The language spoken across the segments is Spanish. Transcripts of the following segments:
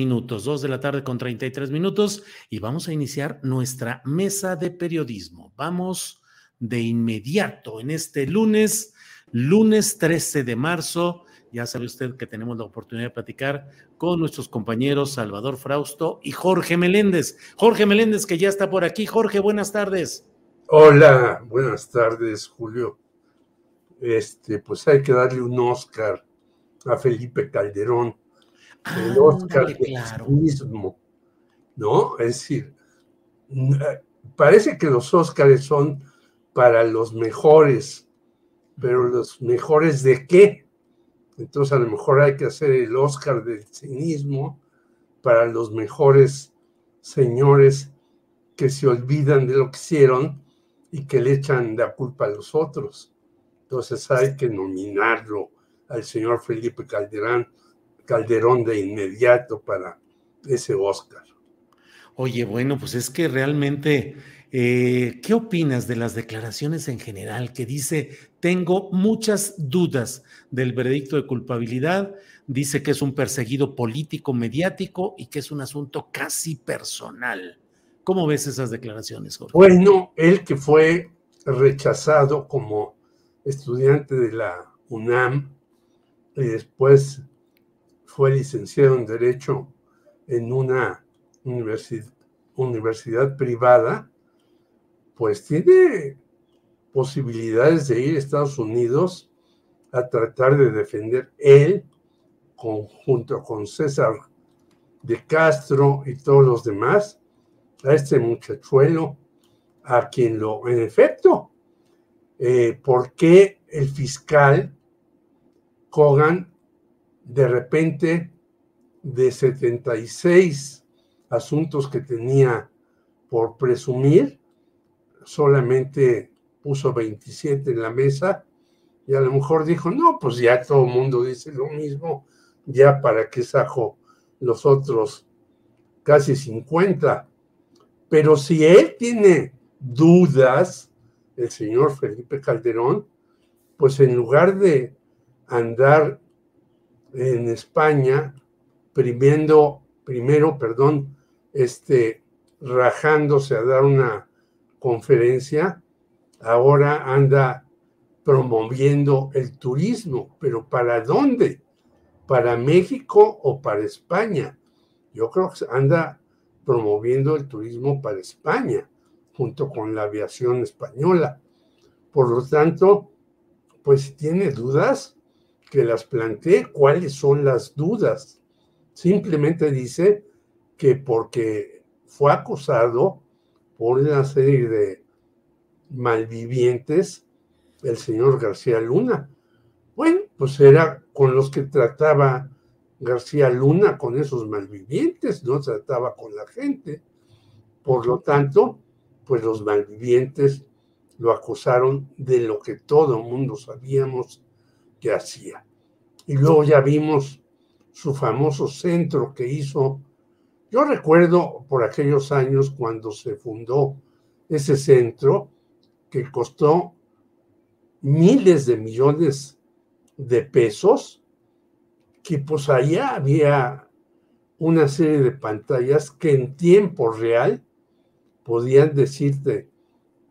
Minutos, 2 de la tarde con 33 minutos y vamos a iniciar nuestra mesa de periodismo. Vamos de inmediato en este lunes, lunes 13 de marzo. Ya sabe usted que tenemos la oportunidad de platicar con nuestros compañeros Salvador Frausto y Jorge Meléndez. Jorge Meléndez, que ya está por aquí. Jorge, buenas tardes. Hola, buenas tardes, Julio. Este, pues hay que darle un Oscar a Felipe Calderón, el Oscar del claro. mismo, ¿no? Es decir, eh, parece que los Oscars son para los mejores, pero los mejores de qué? Entonces a lo mejor hay que hacer el Oscar del cinismo para los mejores señores que se olvidan de lo que hicieron y que le echan la culpa a los otros. Entonces hay que nominarlo al señor Felipe Calderón, Calderón de inmediato para ese Oscar. Oye, bueno, pues es que realmente, eh, ¿qué opinas de las declaraciones en general que dice, tengo muchas dudas del veredicto de culpabilidad, dice que es un perseguido político mediático y que es un asunto casi personal? ¿Cómo ves esas declaraciones, Jorge? Bueno, él que fue rechazado como estudiante de la UNAM y después fue licenciado en Derecho en una universi- universidad privada, pues tiene posibilidades de ir a Estados Unidos a tratar de defender él, junto con César de Castro y todos los demás, a este muchachuelo, a quien lo, en efecto, eh, ¿por qué el fiscal Kogan de repente de 76 asuntos que tenía por presumir, solamente puso 27 en la mesa y a lo mejor dijo, no, pues ya todo el mundo dice lo mismo, ya para qué saco los otros casi 50. Pero si él tiene dudas, el señor Felipe Calderón, pues en lugar de andar en España, primero, primero, perdón, este, rajándose a dar una conferencia, ahora anda promoviendo el turismo, pero ¿para dónde? ¿Para México o para España? Yo creo que anda promoviendo el turismo para España, junto con la aviación española. Por lo tanto, pues tiene dudas, que las plantee. ¿Cuáles son las dudas? Simplemente dice que porque fue acusado por una serie de malvivientes, el señor García Luna. Bueno, pues era con los que trataba García Luna, con esos malvivientes, no trataba con la gente. Por lo tanto, pues los malvivientes lo acusaron de lo que todo mundo sabíamos que hacía. Y luego ya vimos su famoso centro que hizo. Yo recuerdo por aquellos años cuando se fundó ese centro que costó miles de millones de pesos, que pues allá había una serie de pantallas que en tiempo real podían decirte,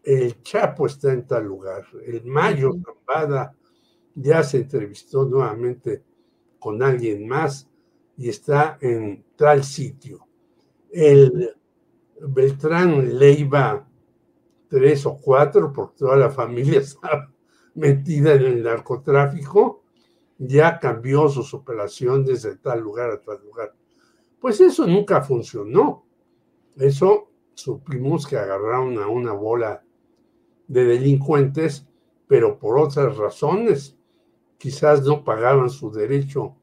el Chapo está en tal lugar, el Mayo Zambada ya se entrevistó nuevamente con alguien más y está en tal sitio. El Beltrán Leiva tres o cuatro, porque toda la familia está metida en el narcotráfico, ya cambió sus operaciones de tal lugar a tal lugar. Pues eso nunca funcionó. Eso supimos que agarraron a una bola de delincuentes, pero por otras razones. Quizás no pagaban su derecho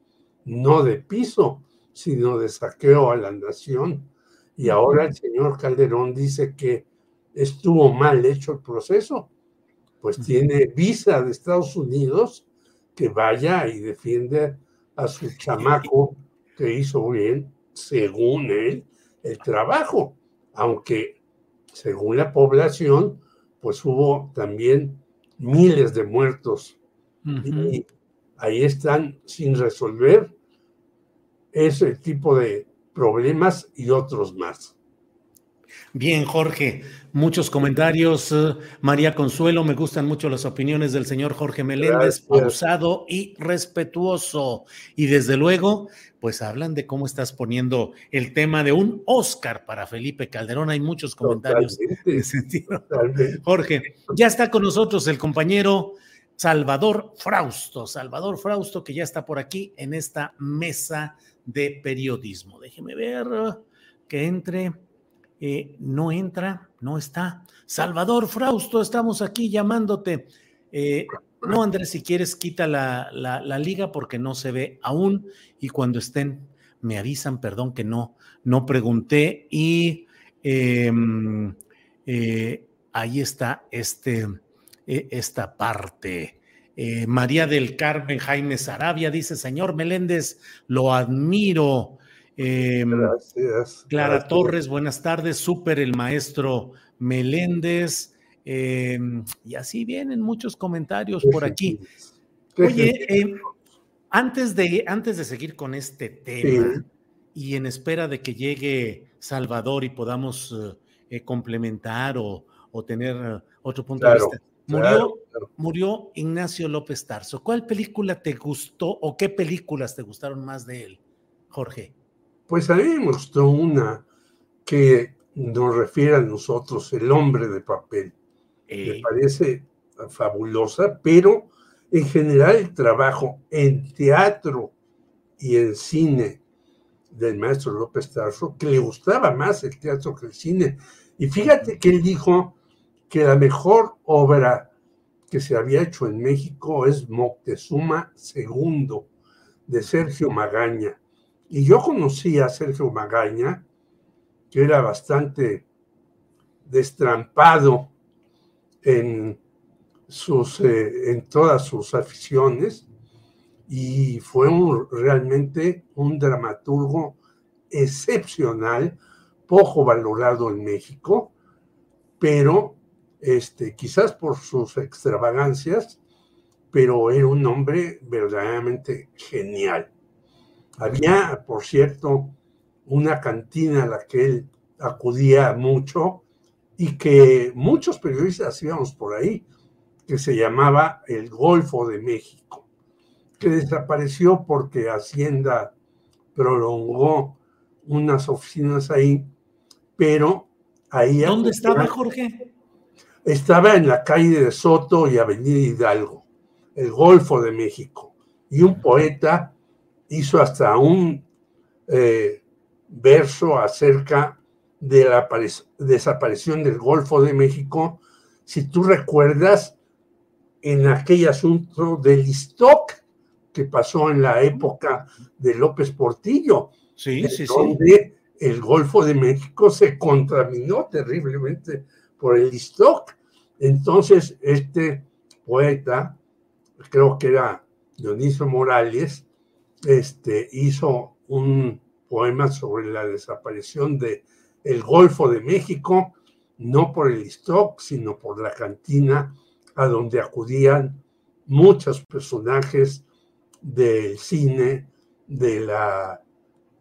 no de piso, sino de saqueo a la nación. Y ahora el señor Calderón dice que estuvo mal hecho el proceso. Pues tiene visa de Estados Unidos que vaya y defiende a su chamaco que hizo bien, según él, el trabajo. Aunque, según la población, pues hubo también miles de muertos. Y ahí están sin resolver ese tipo de problemas y otros más. Bien, Jorge, muchos comentarios. Eh, María Consuelo, me gustan mucho las opiniones del señor Jorge Meléndez, pausado y respetuoso. Y desde luego, pues hablan de cómo estás poniendo el tema de un Oscar para Felipe Calderón. Hay muchos comentarios en ese sentido. Jorge, ya está con nosotros el compañero Salvador Frausto. Salvador Frausto, que ya está por aquí en esta mesa de periodismo. Déjeme ver que entre. Eh, no entra, no está. Salvador Frausto, estamos aquí llamándote. Eh, no, Andrés, si quieres, quita la, la, liga porque no se ve aún y cuando estén me avisan, perdón que no, no pregunté y em, eh, ahí está este, esta parte. María del Carmen Jaime Sarabia dice, señor Meléndez, lo admiro, Em, gracias. Clara Torres, buenas tardes. Súper el maestro Meléndez. Em, y así vienen muchos comentarios por aquí. Oye, em, antes, de, antes de seguir con este tema y en espera de que llegue Salvador y podamos eh, eh, complementar o, tener eh, otro punto de vista. Murió, murió Ignacio López Tarso. ¿Cuál película te gustó o qué películas te gustaron más de él, Jorge? Pues a mí me gustó una que nos refiere a nosotros, el hombre de papel. Me parece fabulosa, pero en general el trabajo en teatro y en cine del maestro López Tarso, que le gustaba más el teatro que el cine. Y fíjate que él dijo que la mejor obra que se había hecho en México es Moctezuma II, de Sergio Magaña. Y yo conocí a Sergio Magaña, que era bastante destrampado en, sus, eh, en todas sus aficiones y fue realmente un dramaturgo excepcional, poco valorado en México, pero este, quizás por sus extravagancias, pero era un hombre verdaderamente genial. Había, por cierto, una cantina a la que él acudía mucho y que muchos periodistas íbamos por ahí, que se llamaba el Golfo de México, que desapareció porque Hacienda prolongó unas oficinas ahí, pero ahí... ¿Dónde estaba Jorge? Estaba en la calle de Soto y Avenida Hidalgo, el Golfo de México. Y un poeta hizo hasta un eh, verso acerca de la desaparición del Golfo de México. Si tú recuerdas, en aquel asunto del stock que pasó en la época de López Portillo, sí, sí, donde el Golfo de México se contaminó terriblemente por el stock. Entonces, este poeta, creo que era Dionisio Morales, este, hizo un poema sobre la desaparición de el Golfo de México, no por el stock, sino por la cantina a donde acudían muchos personajes del cine, de la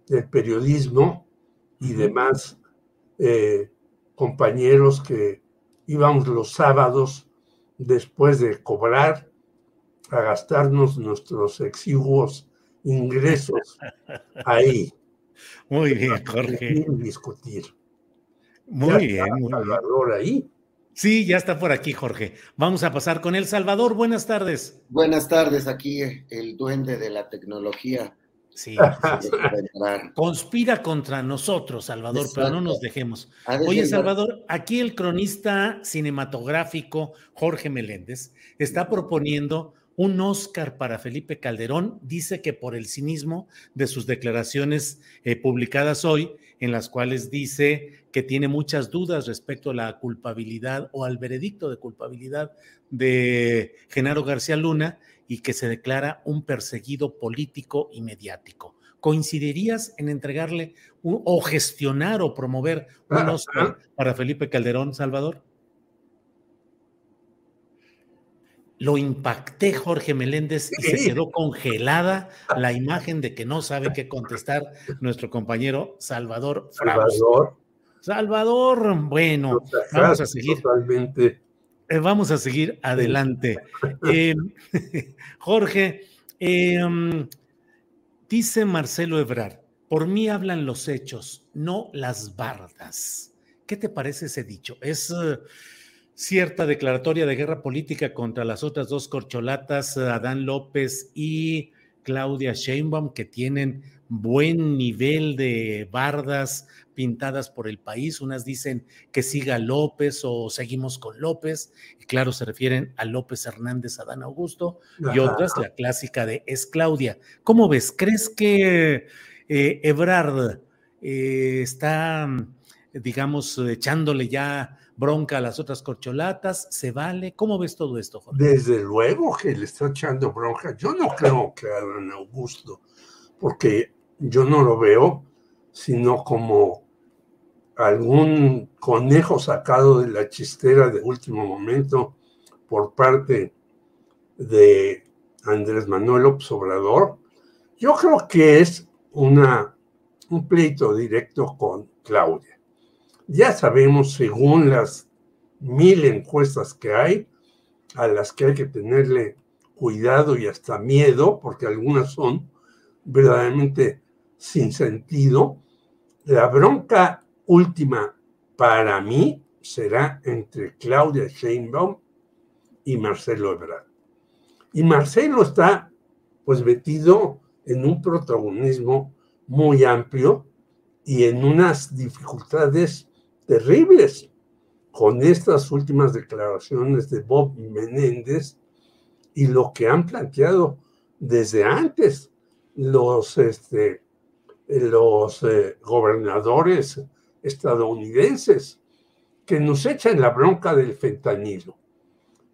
del periodismo y demás eh, compañeros que íbamos los sábados después de cobrar a gastarnos nuestros exiguos ingresos ahí. Muy bien, Jorge. Discutir. Muy bien. Muy Salvador ahí. Sí, ya está por aquí, Jorge. Vamos a pasar con El Salvador. Buenas tardes. Buenas tardes, aquí el duende de la tecnología. Sí. Conspira contra nosotros, Salvador, pero no nos dejemos. Oye, Salvador, aquí el cronista cinematográfico Jorge Meléndez está proponiendo un Oscar para Felipe Calderón. Dice que por el cinismo de sus declaraciones eh, publicadas hoy, en las cuales dice que tiene muchas dudas respecto a la culpabilidad o al veredicto de culpabilidad de Genaro García Luna y que se declara un perseguido político y mediático. ¿Coincidirías en entregarle o gestionar o promover un ah, Oscar ah. para Felipe Calderón, Salvador? Lo impacté, Jorge Meléndez, y se quedó congelada la imagen de que no sabe qué contestar nuestro compañero Salvador Salvador. Salvador, bueno, vamos a seguir. Totalmente vamos a seguir adelante. Eh, Jorge, em, dice Marcelo Ebrar, por mí hablan los hechos, no las bardas. ¿Qué te parece ese dicho? ¿Es eh, cierta declaratoria de guerra política contra las otras dos corcholatas, Adán López y Claudia Sheinbaum, que tienen buen nivel de bardas pintadas por el país. Unas dicen que siga López o seguimos con López, y claro, se refieren a López Hernández, Adán Augusto, y otras, la clásica de es Claudia. ¿Cómo ves? ¿Crees que eh, Ebrard eh, está, digamos, echándole ya bronca a las otras corcholatas? ¿Se vale? ¿Cómo ves todo esto, Jorge? Desde luego que le está echando bronca. Yo no creo que Adán Augusto, porque yo no lo veo sino como algún conejo sacado de la chistera de último momento por parte de Andrés Manuel Obrador, yo creo que es una, un pleito directo con Claudia. Ya sabemos, según las mil encuestas que hay, a las que hay que tenerle cuidado y hasta miedo, porque algunas son verdaderamente sin sentido, la bronca última para mí será entre Claudia Sheinbaum y Marcelo Ebrard. Y Marcelo está pues metido en un protagonismo muy amplio y en unas dificultades terribles con estas últimas declaraciones de Bob Menéndez y lo que han planteado desde antes los este, los eh, gobernadores estadounidenses que nos echan la bronca del fentanilo.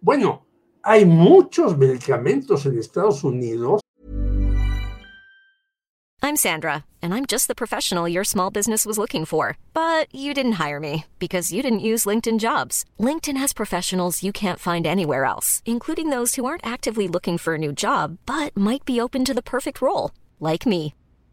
Bueno, hay muchos medicamentos en Estados Unidos. I'm Sandra, and I'm just the professional your small business was looking for. But you didn't hire me because you didn't use LinkedIn jobs. LinkedIn has professionals you can't find anywhere else, including those who aren't actively looking for a new job, but might be open to the perfect role, like me.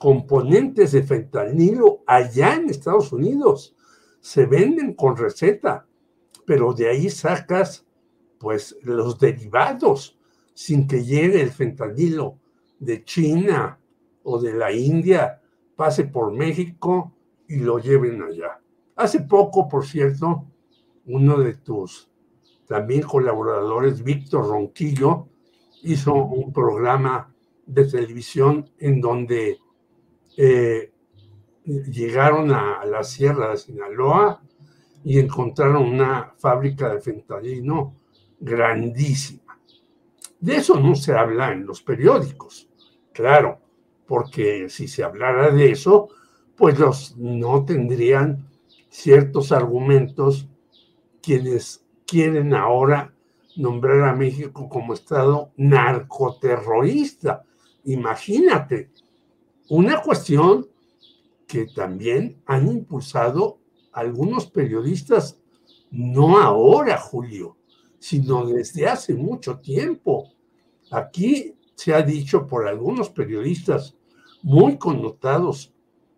componentes de fentanilo allá en Estados Unidos. Se venden con receta, pero de ahí sacas pues los derivados sin que llegue el fentanilo de China o de la India, pase por México y lo lleven allá. Hace poco, por cierto, uno de tus también colaboradores, Víctor Ronquillo, hizo un programa de televisión en donde eh, llegaron a, la Sierra de Sinaloa y encontraron una fábrica de fentanilo grandísima. De eso no se habla en los periódicos, claro, porque si se hablara de eso, pues los no tendrían ciertos argumentos quienes quieren ahora nombrar a México como Estado narcoterrorista. Imagínate, una cuestión que también han impulsado algunos periodistas, no ahora, Julio, sino desde hace mucho tiempo. Aquí se ha dicho por algunos periodistas muy connotados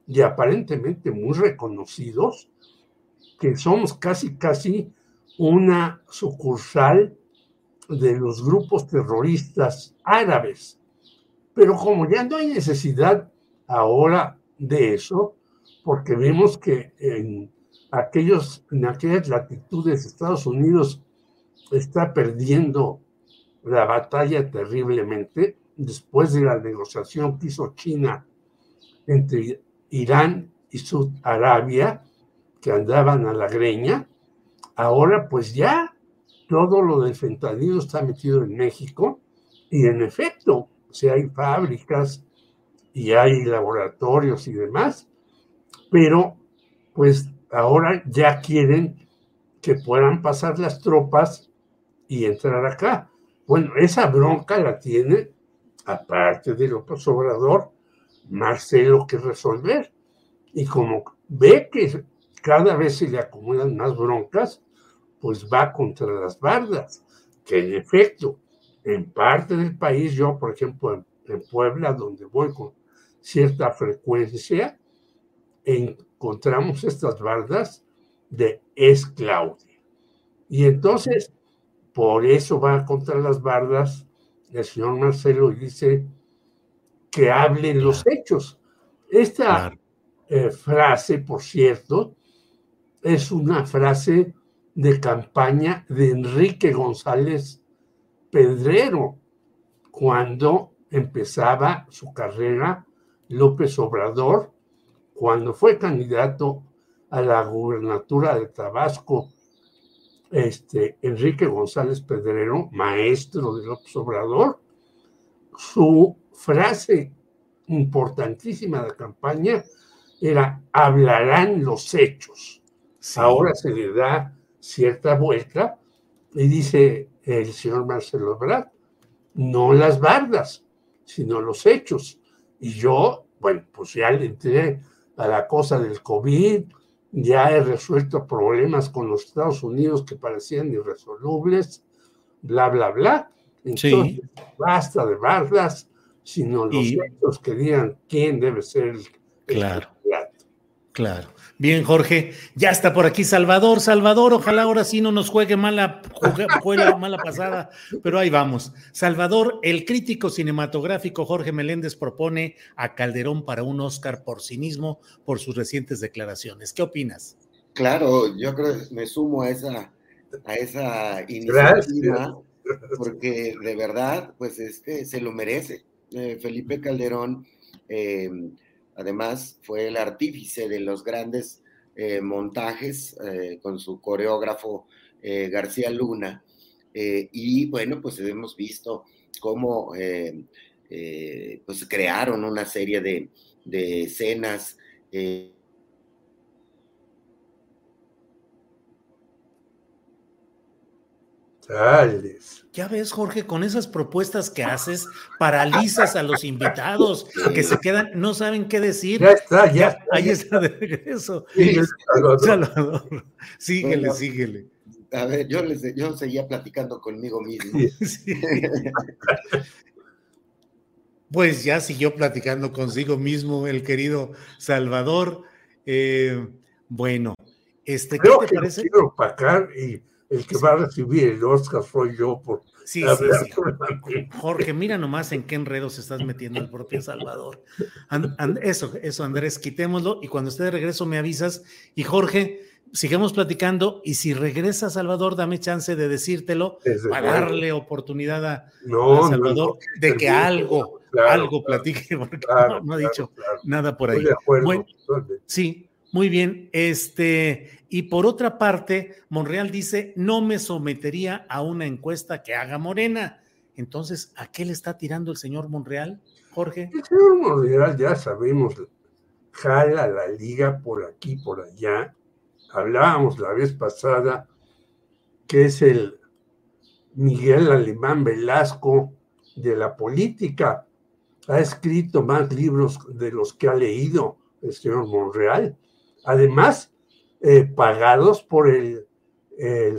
y aparentemente muy reconocidos que somos casi, casi una sucursal de los grupos terroristas árabes. Pero como ya no hay necesidad ahora de eso, porque vemos que en, aquellos, en aquellas latitudes Estados Unidos está perdiendo la batalla terriblemente después de la negociación que hizo China entre Irán y Arabia, que andaban a la greña. Ahora pues ya todo lo del fentanilo está metido en México y en efecto, si hay fábricas y hay laboratorios y demás, pero pues ahora ya quieren que puedan pasar las tropas y entrar acá. Bueno, esa bronca la tiene, aparte de López Obrador, Marcelo que resolver. Y como ve que cada vez se le acumulan más broncas, pues va contra las bardas, que en efecto, en parte del país, yo por ejemplo en, Puebla, donde voy con cierta frecuencia, encontramos estas bardas de es Claudia. Y entonces, por eso va contra las bardas el señor Marcelo y dice que hablen los hechos. Esta eh, frase, por cierto, es una frase de campaña de Enrique González Pedrero, cuando empezaba su carrera López Obrador, cuando fue candidato a la gubernatura de Tabasco, este, Enrique González Pedrero, maestro de López Obrador, su frase importantísima de campaña era hablarán los hechos. Ahora se le da cierta vuelta y dice el señor Marcelo Ebrard, no las bardas, sino los hechos. Y yo, bueno, pues ya le entré a la cosa del COVID, ya he resuelto problemas con los Estados Unidos que parecían irresolubles, bla, bla, bla. Entonces, basta de bardas, sino los hechos que digan quién debe ser el, claro, Claro. Bien, Jorge, ya está por aquí Salvador. Salvador, ojalá ahora sí no nos juegue mala, juegue, mala pasada, pero ahí vamos. Salvador, el crítico cinematográfico Jorge Meléndez propone a Calderón para un Oscar por cinismo por sus recientes declaraciones. ¿Qué opinas? Claro, yo creo que me sumo a esa, a esa iniciativa, porque de verdad, pues es que se lo merece. Eh, Felipe Calderón. Eh, Además, fue el artífice de los grandes eh, montajes eh, con su coreógrafo eh, García Luna. y bueno, pues hemos visto cómo pues crearon una serie de, de escenas Ya ves, Jorge, con esas propuestas que haces, paralizas a los invitados que se quedan, no saben qué decir. Ya está, ya. Ahí está de regreso. Síguele, síguele. A ver, yo, les, yo seguía platicando conmigo mismo. Pues ya siguió platicando consigo mismo el querido Salvador. Eh, bueno, este, ¿qué te parece? Quiero y el que va a recibir el Oscar soy yo por Sí, sí, sí. Jorge, mira nomás en qué enredos estás metiendo el propio Salvador. eso, eso, Andrés, quitémoslo y cuando esté de regreso me avisas. Y Jorge, sigamos platicando y si regresa Salvador, dame chance de decírtelo para darle oportunidad a, Salvador de que algo, algo platique, porque no, ha dicho nada por ahí. sí, muy bien. Este, y por otra parte, Monreal dice: no me sometería a una encuesta que haga Morena. Entonces, ¿a qué le está tirando el señor Monreal, Jorge? El señor Monreal, ya sabemos, jala la liga por aquí, por allá. Hablábamos la vez pasada que es el Miguel Alemán Velasco de la política. Ha escrito más libros de los que ha leído el señor Monreal además eh, pagados por el,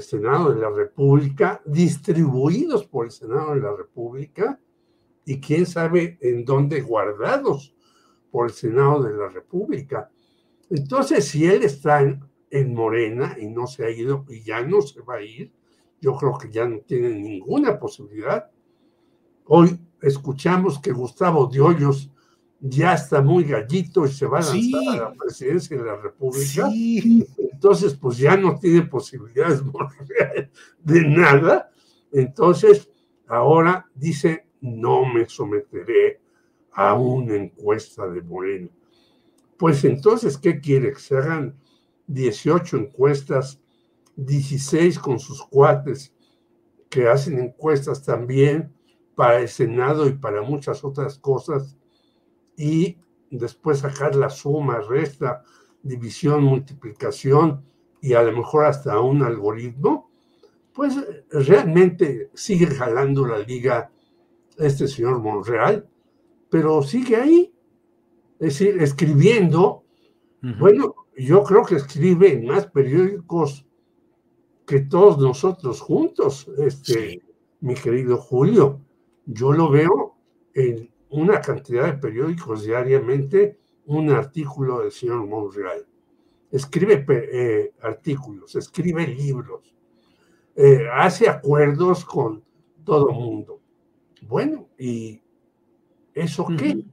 Senado de la República, distribuidos por el Senado de la República y quién sabe en dónde guardados por el Senado de la República. Entonces, si él está en, Morena y no se ha ido y ya no se va a ir, yo creo que ya no tiene ninguna posibilidad. Hoy escuchamos que Gustavo de Hoyos ya está muy gallito y se va a lanzar a la presidencia de la República. Entonces, pues ya no tiene posibilidades de nada. Entonces, ahora dice, no me someteré a una encuesta de Moreno. Pues entonces, ¿qué quiere? Que se hagan 18 encuestas, 16 con sus cuates, que hacen encuestas también para el Senado y para muchas otras cosas y después sacar la suma, resta, división, multiplicación y a lo mejor hasta un algoritmo, pues realmente sigue jalando la liga este señor Monreal, pero sigue ahí, es decir, escribiendo. Bueno, yo creo que escribe en más periódicos que todos nosotros juntos, este, mi querido Julio. Yo lo veo en una cantidad de periódicos diariamente un artículo del señor Monreal. Escribe eh, artículos, escribe libros, eh, hace acuerdos con todo mundo. Bueno, ¿y eso qué?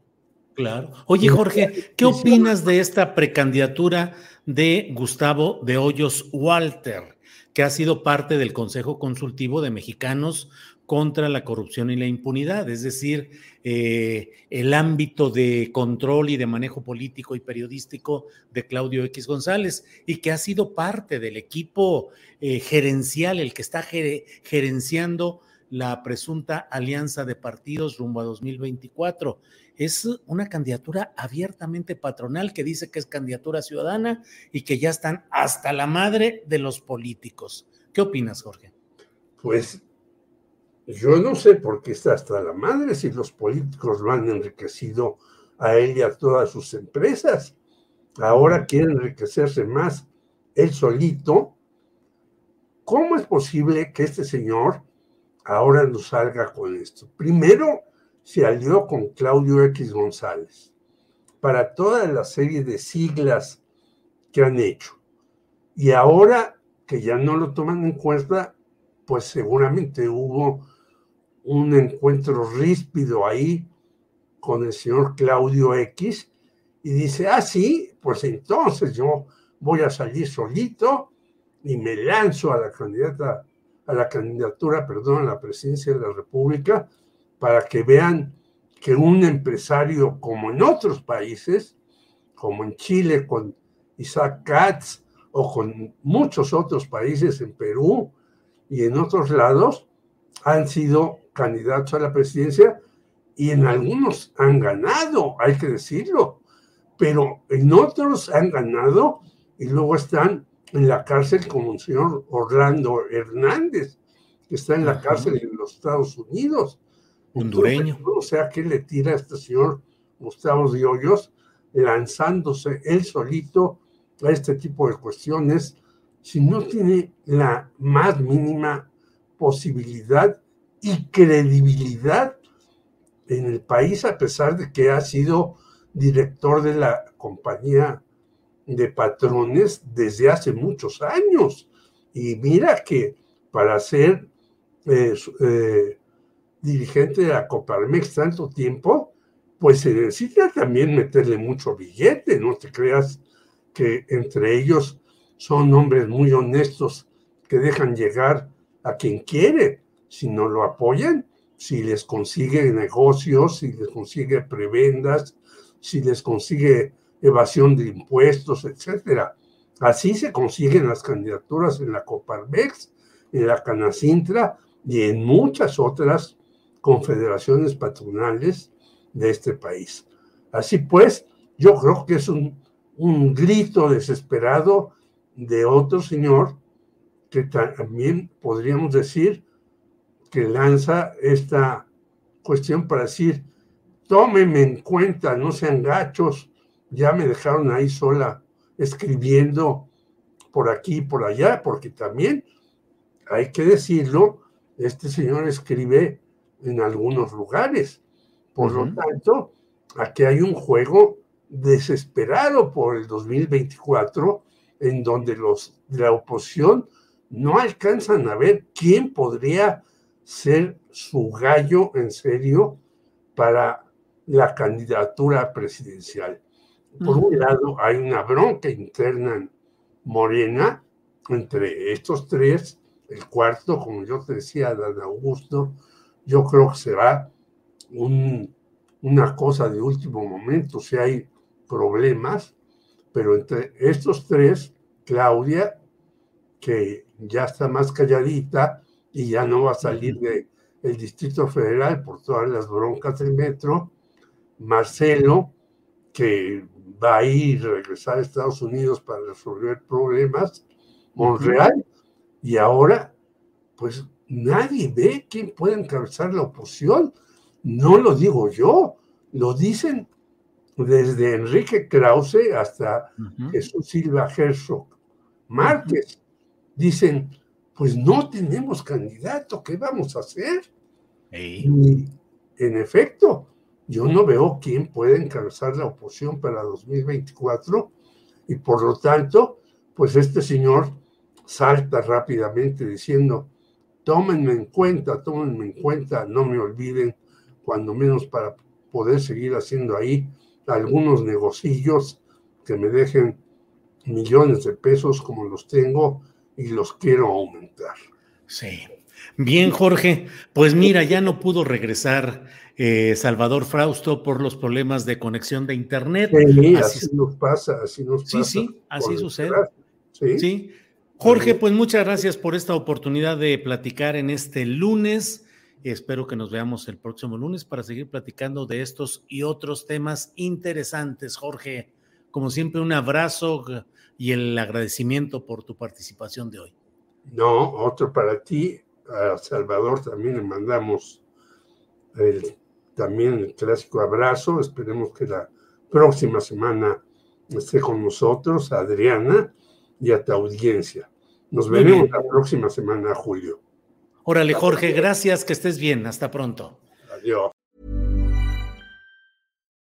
Claro. Oye, Jorge, ¿qué opinas de esta precandidatura de Gustavo de Hoyos Walter, que ha sido parte del Consejo Consultivo de Mexicanos contra la corrupción y la impunidad, es decir, eh, el ámbito de control y de manejo político y periodístico de Claudio X González, y que ha sido parte del equipo eh, gerencial, el que está gerenciando la presunta alianza de partidos rumbo a 2024. Es una candidatura abiertamente patronal que dice que es candidatura ciudadana y que ya están hasta la madre de los políticos. ¿Qué opinas, Jorge? Pues yo no sé por qué está hasta la madre si los políticos lo han enriquecido a él y a todas sus empresas. Ahora quiere enriquecerse más él solito. ¿Cómo es posible que este señor ahora nos salga con esto? Primero se alió con Claudio X González para toda la serie de siglas que han hecho. Y ahora que ya no lo toman en cuenta, pues seguramente hubo un encuentro ríspido ahí con el señor Claudio X y dice, ah, sí, pues entonces yo voy a salir solito y me lanzo a la candidata, a la candidatura, perdón, a la presidencia de la República para que vean que un empresario como en otros países, como en Chile con Isaac Katz o con muchos otros países en Perú y en otros lados, han sido candidatos a la presidencia y en algunos han ganado, hay que decirlo, pero en otros han ganado y luego están en la cárcel como el señor Orlando Hernández, que está en la cárcel en los Estados Unidos. Hondureño. o sea, ¿qué le tira a este señor Gustavo de Hoyos lanzándose él solito a este tipo de cuestiones si no tiene la más mínima posibilidad y credibilidad en el país, a pesar de que ha sido director de la compañía de patrones desde hace muchos años. Y mira que para ser eh, dirigente de la Coparmex tanto tiempo, pues se necesita también meterle mucho billete, no te creas que entre ellos son hombres muy honestos que dejan llegar a quien quiere, si no lo apoyan, si les consigue negocios, si les consigue prebendas, si les consigue evasión de impuestos, etcétera. Así se consiguen las candidaturas en la Coparmex, en la Canacintra y en muchas otras confederaciones patronales de este país. Así pues, yo creo que es un, un grito desesperado de otro señor que también podríamos decir que lanza esta cuestión para decir, tómenme en cuenta, no sean gachos, ya me dejaron ahí sola escribiendo por aquí y por allá, porque también hay que decirlo, este señor escribe en algunos lugares. Por lo tanto, aquí hay un juego desesperado por el 2024 en donde los de la oposición no alcanzan a ver quién podría ser su gallo en serio para la candidatura presidencial. Por un lado, hay una bronca interna en Morena entre estos tres. El cuarto, como yo te decía, Dan Augusto, yo creo que será un, una cosa de último momento si hay problemas, pero entre estos tres, Claudia, que ya está más calladita y ya no va a salir del el Distrito Federal por todas las broncas del metro, Marcelo, que va a ir a regresar a Estados Unidos para resolver problemas, Monreal, y ahora, pues nadie ve quién puede encabezar la oposición. No lo digo yo, lo dicen desde Enrique Krause hasta Jesús Silva Herzog Márquez. Dicen, pues no tenemos candidato, ¿qué vamos a hacer? Y en efecto, yo no veo quién puede encabezar la oposición para 2024 y por lo tanto, pues este señor salta rápidamente diciendo, tómenme en cuenta, tómenme en cuenta, no me olviden, cuando menos para poder seguir haciendo ahí algunos negocillos que me dejen millones de pesos como los tengo y los quiero aumentar. Sí. Bien, Jorge. Pues mira, ya no pudo regresar eh, Salvador Frausto por los problemas de conexión de Internet. Sí, así, nos pasa, así nos pasa. Sí, sí, así sucede. ¿Sí? sí. Jorge, pues muchas gracias por esta oportunidad de platicar en este lunes. Espero que nos veamos el próximo lunes para seguir platicando de estos y otros temas interesantes. Jorge, como siempre, un abrazo y el agradecimiento por tu participación de hoy. No, otro para ti. A Salvador también le mandamos el, también el clásico abrazo. Esperemos que la próxima semana esté con nosotros, Adriana y a tu audiencia. Nos veremos la próxima semana, Julio. Órale, Jorge, gracias, que estés bien. Hasta pronto. Adiós.